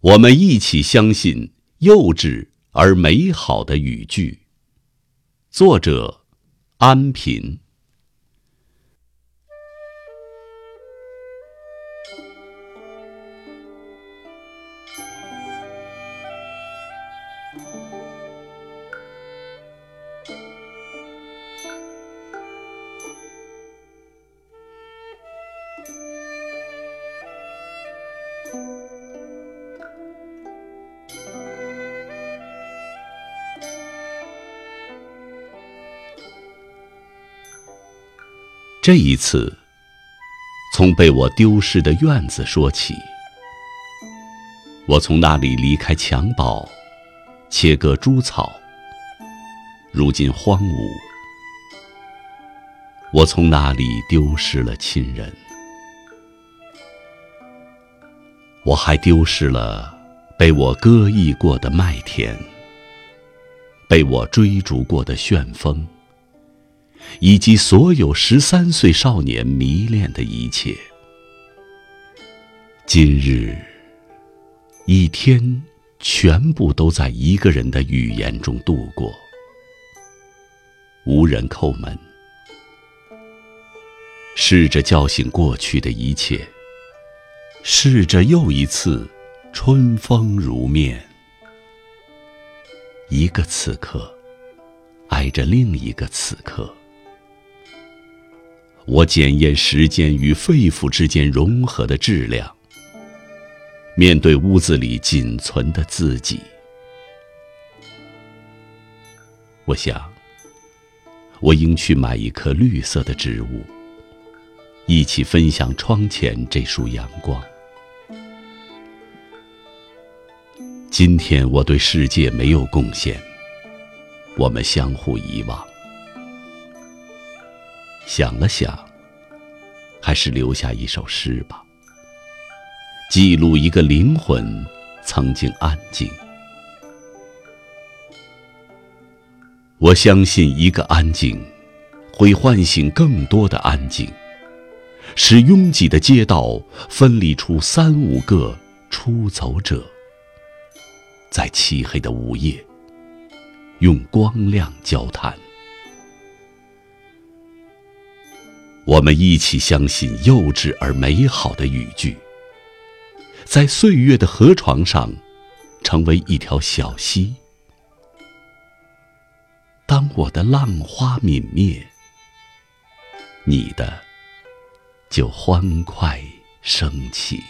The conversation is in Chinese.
我们一起相信幼稚而美好的语句。作者：安平。这一次，从被我丢失的院子说起。我从那里离开襁褓，切割猪草，如今荒芜。我从那里丢失了亲人，我还丢失了被我割溢过的麦田，被我追逐过的旋风。以及所有十三岁少年迷恋的一切，今日一天全部都在一个人的语言中度过。无人叩门，试着叫醒过去的一切，试着又一次春风如面。一个此刻，挨着另一个此刻。我检验时间与肺腑之间融合的质量。面对屋子里仅存的自己，我想，我应去买一棵绿色的植物，一起分享窗前这束阳光。今天我对世界没有贡献，我们相互遗忘。想了想，还是留下一首诗吧，记录一个灵魂曾经安静。我相信一个安静，会唤醒更多的安静，使拥挤的街道分离出三五个出走者，在漆黑的午夜，用光亮交谈。我们一起相信幼稚而美好的语句，在岁月的河床上，成为一条小溪。当我的浪花泯灭，你的就欢快升起。